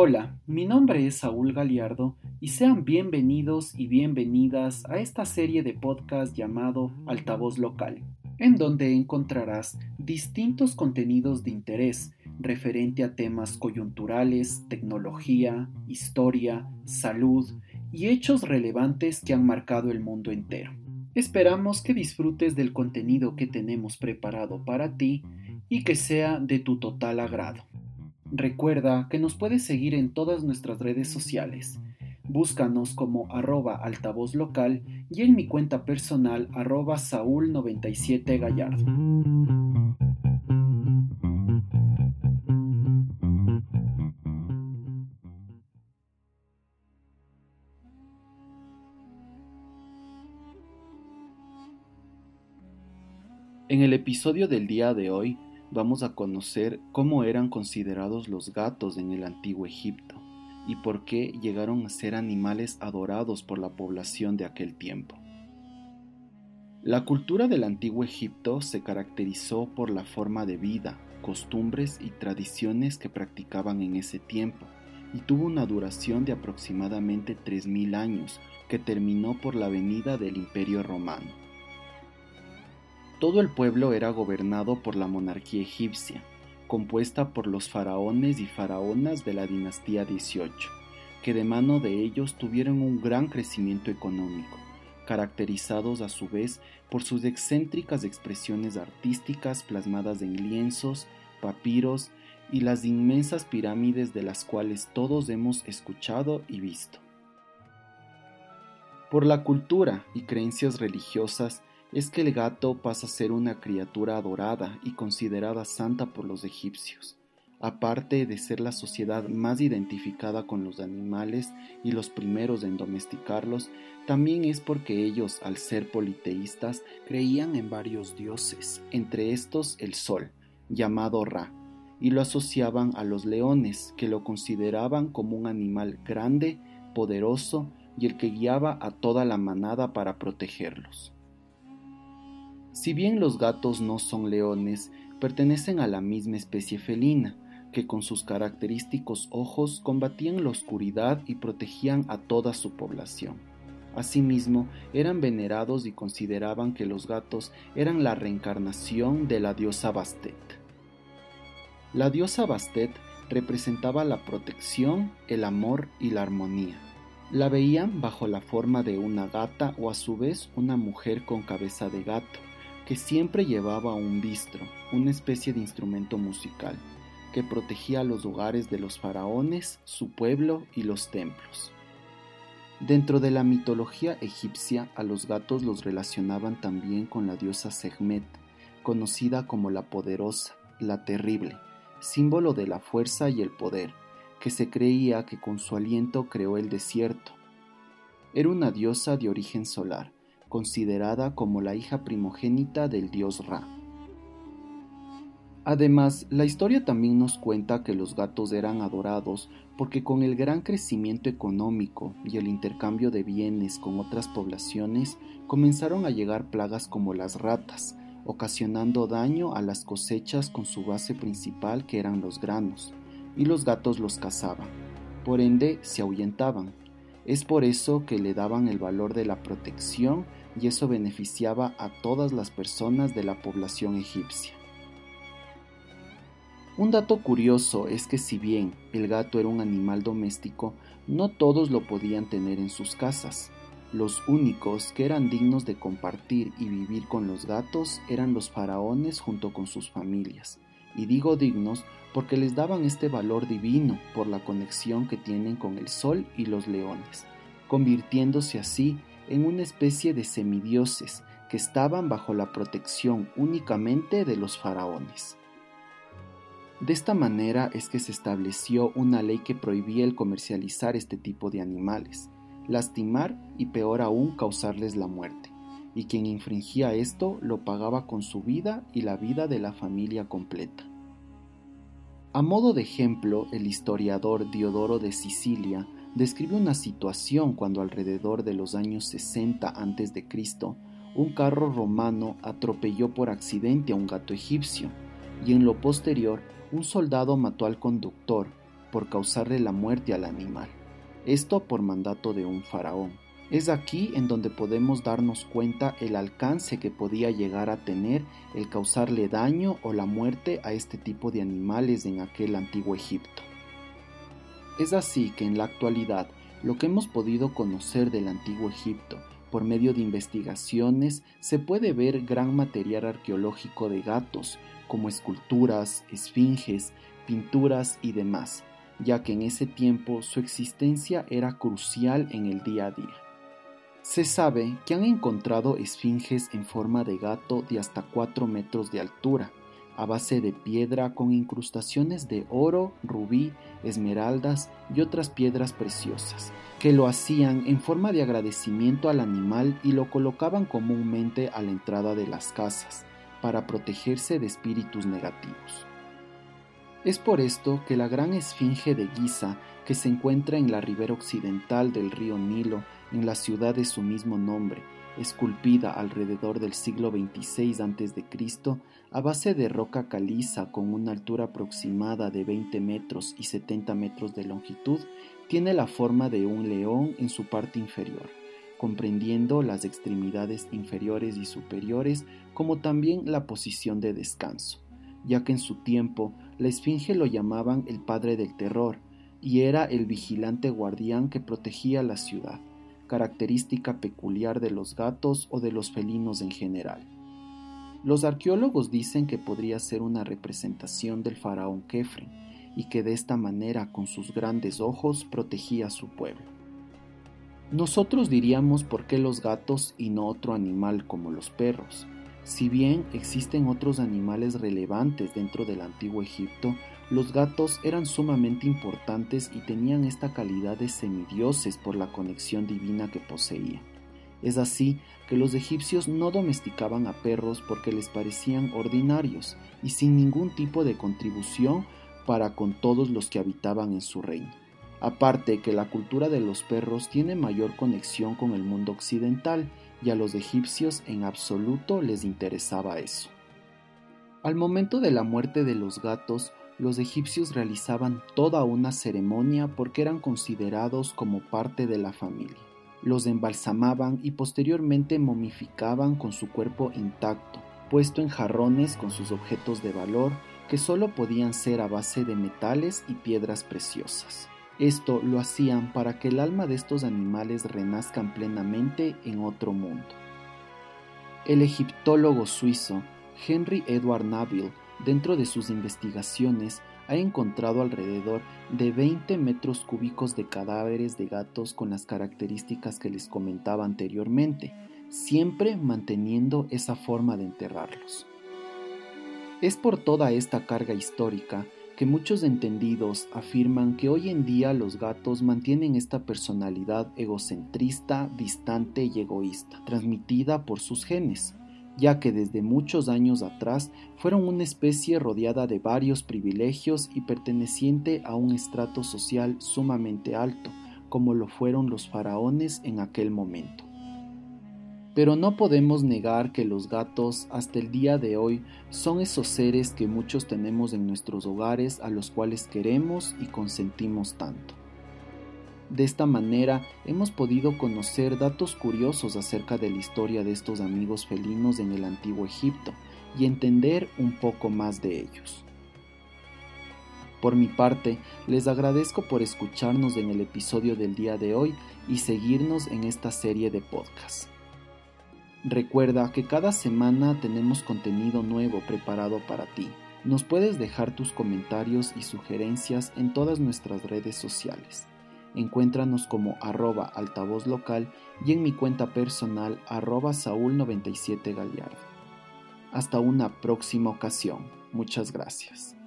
Hola, mi nombre es Saúl Galiardo y sean bienvenidos y bienvenidas a esta serie de podcast llamado Altavoz Local, en donde encontrarás distintos contenidos de interés referente a temas coyunturales, tecnología, historia, salud y hechos relevantes que han marcado el mundo entero. Esperamos que disfrutes del contenido que tenemos preparado para ti y que sea de tu total agrado. Recuerda que nos puedes seguir en todas nuestras redes sociales. Búscanos como arroba altavoz local y en mi cuenta personal arroba saúl97 gallardo. En el episodio del día de hoy vamos a conocer cómo eran considerados los gatos en el antiguo Egipto y por qué llegaron a ser animales adorados por la población de aquel tiempo. La cultura del antiguo Egipto se caracterizó por la forma de vida, costumbres y tradiciones que practicaban en ese tiempo, y tuvo una duración de aproximadamente 3.000 años, que terminó por la venida del Imperio Romano. Todo el pueblo era gobernado por la monarquía egipcia, compuesta por los faraones y faraonas de la dinastía XVIII, que de mano de ellos tuvieron un gran crecimiento económico, caracterizados a su vez por sus excéntricas expresiones artísticas plasmadas en lienzos, papiros y las inmensas pirámides de las cuales todos hemos escuchado y visto. Por la cultura y creencias religiosas, es que el gato pasa a ser una criatura adorada y considerada santa por los egipcios. Aparte de ser la sociedad más identificada con los animales y los primeros en domesticarlos, también es porque ellos, al ser politeístas, creían en varios dioses, entre estos el sol, llamado Ra, y lo asociaban a los leones, que lo consideraban como un animal grande, poderoso y el que guiaba a toda la manada para protegerlos. Si bien los gatos no son leones, pertenecen a la misma especie felina, que con sus característicos ojos combatían la oscuridad y protegían a toda su población. Asimismo, eran venerados y consideraban que los gatos eran la reencarnación de la diosa Bastet. La diosa Bastet representaba la protección, el amor y la armonía. La veían bajo la forma de una gata o a su vez una mujer con cabeza de gato, que siempre llevaba un bistro, una especie de instrumento musical, que protegía los hogares de los faraones, su pueblo y los templos. Dentro de la mitología egipcia, a los gatos los relacionaban también con la diosa Sekhmet, conocida como la poderosa, la terrible, símbolo de la fuerza y el poder, que se creía que con su aliento creó el desierto. Era una diosa de origen solar, considerada como la hija primogénita del dios Ra. Además, la historia también nos cuenta que los gatos eran adorados porque con el gran crecimiento económico y el intercambio de bienes con otras poblaciones comenzaron a llegar plagas como las ratas, ocasionando daño a las cosechas con su base principal que eran los granos, y los gatos los cazaban. Por ende, se ahuyentaban. Es por eso que le daban el valor de la protección y eso beneficiaba a todas las personas de la población egipcia. Un dato curioso es que si bien el gato era un animal doméstico, no todos lo podían tener en sus casas. Los únicos que eran dignos de compartir y vivir con los gatos eran los faraones junto con sus familias. Y digo dignos porque les daban este valor divino por la conexión que tienen con el sol y los leones, convirtiéndose así en una especie de semidioses que estaban bajo la protección únicamente de los faraones. De esta manera es que se estableció una ley que prohibía el comercializar este tipo de animales, lastimar y peor aún causarles la muerte, y quien infringía esto lo pagaba con su vida y la vida de la familia completa. A modo de ejemplo, el historiador Diodoro de Sicilia describe una situación cuando alrededor de los años 60 a.C., un carro romano atropelló por accidente a un gato egipcio, y en lo posterior un soldado mató al conductor, por causarle la muerte al animal, esto por mandato de un faraón. Es aquí en donde podemos darnos cuenta el alcance que podía llegar a tener el causarle daño o la muerte a este tipo de animales en aquel antiguo Egipto. Es así que en la actualidad lo que hemos podido conocer del antiguo Egipto por medio de investigaciones se puede ver gran material arqueológico de gatos, como esculturas, esfinges, pinturas y demás, ya que en ese tiempo su existencia era crucial en el día a día. Se sabe que han encontrado esfinges en forma de gato de hasta 4 metros de altura, a base de piedra con incrustaciones de oro, rubí, esmeraldas y otras piedras preciosas, que lo hacían en forma de agradecimiento al animal y lo colocaban comúnmente a la entrada de las casas, para protegerse de espíritus negativos. Es por esto que la gran esfinge de Giza, que se encuentra en la ribera occidental del río Nilo, en la ciudad de su mismo nombre, esculpida alrededor del siglo XXVI a.C., a base de roca caliza con una altura aproximada de 20 metros y 70 metros de longitud, tiene la forma de un león en su parte inferior, comprendiendo las extremidades inferiores y superiores, como también la posición de descanso, ya que en su tiempo la esfinge lo llamaban el padre del terror, y era el vigilante guardián que protegía la ciudad característica peculiar de los gatos o de los felinos en general. Los arqueólogos dicen que podría ser una representación del faraón Kefren y que de esta manera con sus grandes ojos protegía a su pueblo. Nosotros diríamos por qué los gatos y no otro animal como los perros. Si bien existen otros animales relevantes dentro del antiguo Egipto, los gatos eran sumamente importantes y tenían esta calidad de semidioses por la conexión divina que poseían. Es así que los egipcios no domesticaban a perros porque les parecían ordinarios y sin ningún tipo de contribución para con todos los que habitaban en su reino. Aparte que la cultura de los perros tiene mayor conexión con el mundo occidental y a los egipcios en absoluto les interesaba eso. Al momento de la muerte de los gatos, los egipcios realizaban toda una ceremonia porque eran considerados como parte de la familia. Los embalsamaban y posteriormente momificaban con su cuerpo intacto, puesto en jarrones con sus objetos de valor que solo podían ser a base de metales y piedras preciosas. Esto lo hacían para que el alma de estos animales renazcan plenamente en otro mundo. El egiptólogo suizo Henry Edward Naville Dentro de sus investigaciones ha encontrado alrededor de 20 metros cúbicos de cadáveres de gatos con las características que les comentaba anteriormente, siempre manteniendo esa forma de enterrarlos. Es por toda esta carga histórica que muchos entendidos afirman que hoy en día los gatos mantienen esta personalidad egocentrista, distante y egoísta, transmitida por sus genes, ya que desde muchos años atrás fueron una especie rodeada de varios privilegios y perteneciente a un estrato social sumamente alto, como lo fueron los faraones en aquel momento. Pero no podemos negar que los gatos hasta el día de hoy son esos seres que muchos tenemos en nuestros hogares a los cuales queremos y consentimos tanto. De esta manera hemos podido conocer datos curiosos acerca de la historia de estos amigos felinos en el antiguo Egipto y entender un poco más de ellos. Por mi parte, les agradezco por escucharnos en el episodio del día de hoy y seguirnos en esta serie de podcasts. Recuerda que cada semana tenemos contenido nuevo preparado para ti. Nos puedes dejar tus comentarios y sugerencias en todas nuestras redes sociales. Encuéntranos como arroba altavoz local y en mi cuenta personal arroba saúl97 Galiardo. Hasta una próxima ocasión. Muchas gracias.